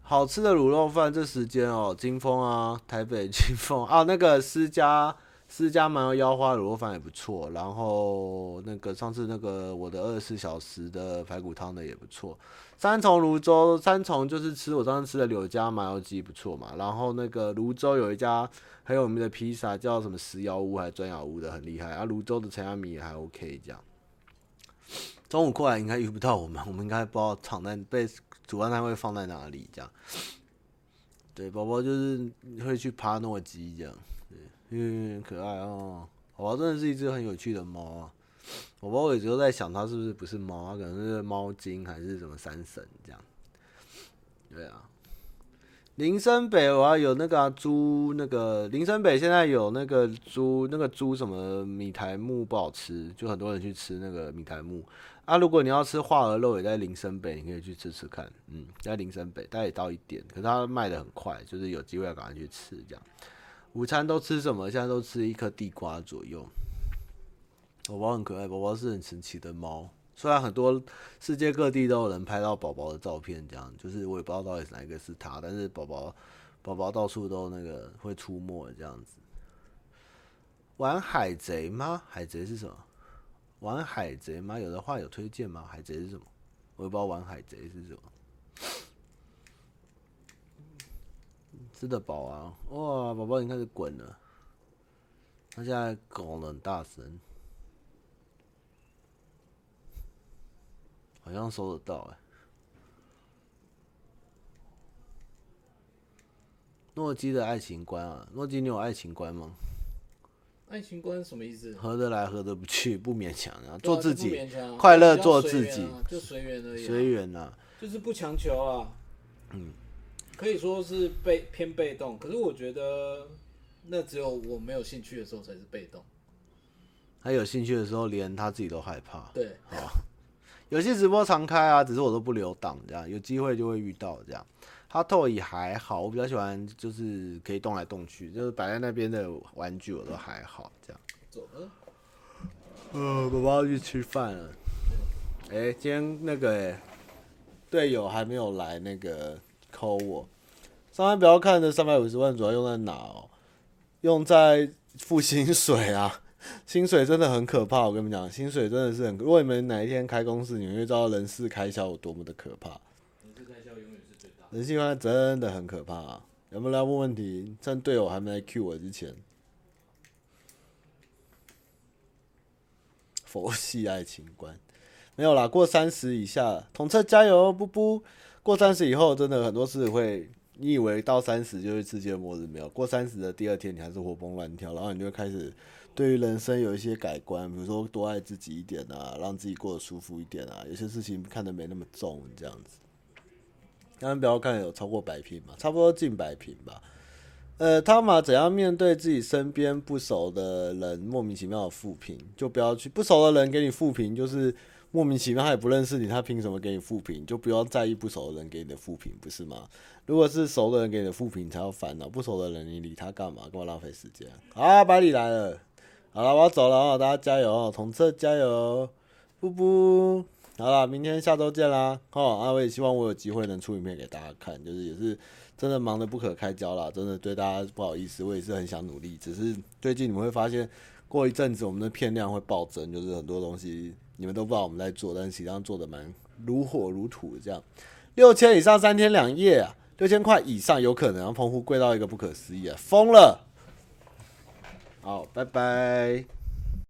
好吃的卤肉饭，这时间哦，金峰啊，台北金峰啊，那个私家私家蛮有腰花卤肉饭也不错，然后那个上次那个我的二十四小时的排骨汤的也不错，三重泸州三重就是吃我上次吃的柳家麻油鸡不错嘛，然后那个泸州有一家很有名的披萨叫什么石窑屋还是砖窑屋的很厉害啊，泸州的陈亚米还 OK 这样。中午过来应该遇不到我们，我们应该不知道藏在被。主办单位放在哪里？这样，对，宝宝就是会去爬诺基这样，嗯，可爱哦。宝宝真的是一只很有趣的猫啊。宝宝有时候在想，它是不是不是猫？啊可能是猫精还是什么山神这样？对啊。林森北我要有那个猪、那个林森北现在有那个猪，那个猪什么米苔目不好吃，就很多人去吃那个米苔目。啊，如果你要吃化鹅肉，也在林森北，你可以去吃吃看。嗯，在林森北，大概也到一点，可是它卖的很快，就是有机会要赶快去吃这样。午餐都吃什么？现在都吃一颗地瓜左右。宝宝很可爱，宝宝是很神奇的猫。虽然很多世界各地都有人拍到宝宝的照片，这样就是我也不知道到底是哪一个是他，但是宝宝宝宝到处都那个会出没这样子。玩海贼吗？海贼是什么？玩海贼吗？有的话有推荐吗？海贼是什么？我也不知道玩海贼是什么。吃得饱啊！哇，宝宝已经开始滚了。他现在拱的很大声，好像收得到哎。诺基的爱情观啊，诺基，你有爱情观吗？爱情观什么意思？合得来，合得不去，不勉强啊，做自己，啊、快乐做自己，就随缘而已。随缘啊，就是不强求啊。嗯，可以说是被偏被动，可是我觉得那只有我没有兴趣的时候才是被动。他有兴趣的时候，连他自己都害怕。对，好，有些直播常开啊，只是我都不留档，这样有机会就会遇到这样。哈透也还好，我比较喜欢就是可以动来动去，就是摆在那边的玩具我都还好这样。走了。呃，宝宝要去吃饭了。哎、欸，今天那个队友还没有来那个 call 我。上班不要看的三百五十万主要用在哪哦？用在付薪水啊，[LAUGHS] 薪水真的很可怕。我跟你们讲，薪水真的是很，如果你们哪一天开公司，你们会知道人事开销有多么的可怕。人性化真的很可怕啊！有没有来问问题？趁队友还没来 Q 我之前，佛系爱情观没有啦。过三十以下，统测加油，不不。过三十以后，真的很多事会，你以为到三十就是世界末日，没有。过三十的第二天，你还是活蹦乱跳，然后你就会开始对于人生有一些改观，比如说多爱自己一点啊，让自己过得舒服一点啊，有些事情看得没那么重，这样子。刚刚不要看有超过百坪嘛，差不多近百坪吧。呃，汤马怎样面对自己身边不熟的人莫名其妙的负评？就不要去不熟的人给你负评，就是莫名其妙，他也不认识你，他凭什么给你负评？就不要在意不熟的人给你的负评，不是吗？如果是熟的人给你的负评，才要烦恼；不熟的人，你理他干嘛？干嘛浪费时间？好，百里来了，好了，我要走了哦，大家加油哦，统测加油，布布，好了，明天下周见啦！哦，啊，我也希望我有机会能出影片给大家看，就是也是。真的忙得不可开交啦，真的对大家不好意思，我也是很想努力，只是最近你们会发现，过一阵子我们的片量会暴增，就是很多东西你们都不知道我们在做，但是实际上做的蛮如火如荼这样。六千以上三天两夜啊，六千块以上有可能，让澎湖贵到一个不可思议啊，疯了！好，拜拜。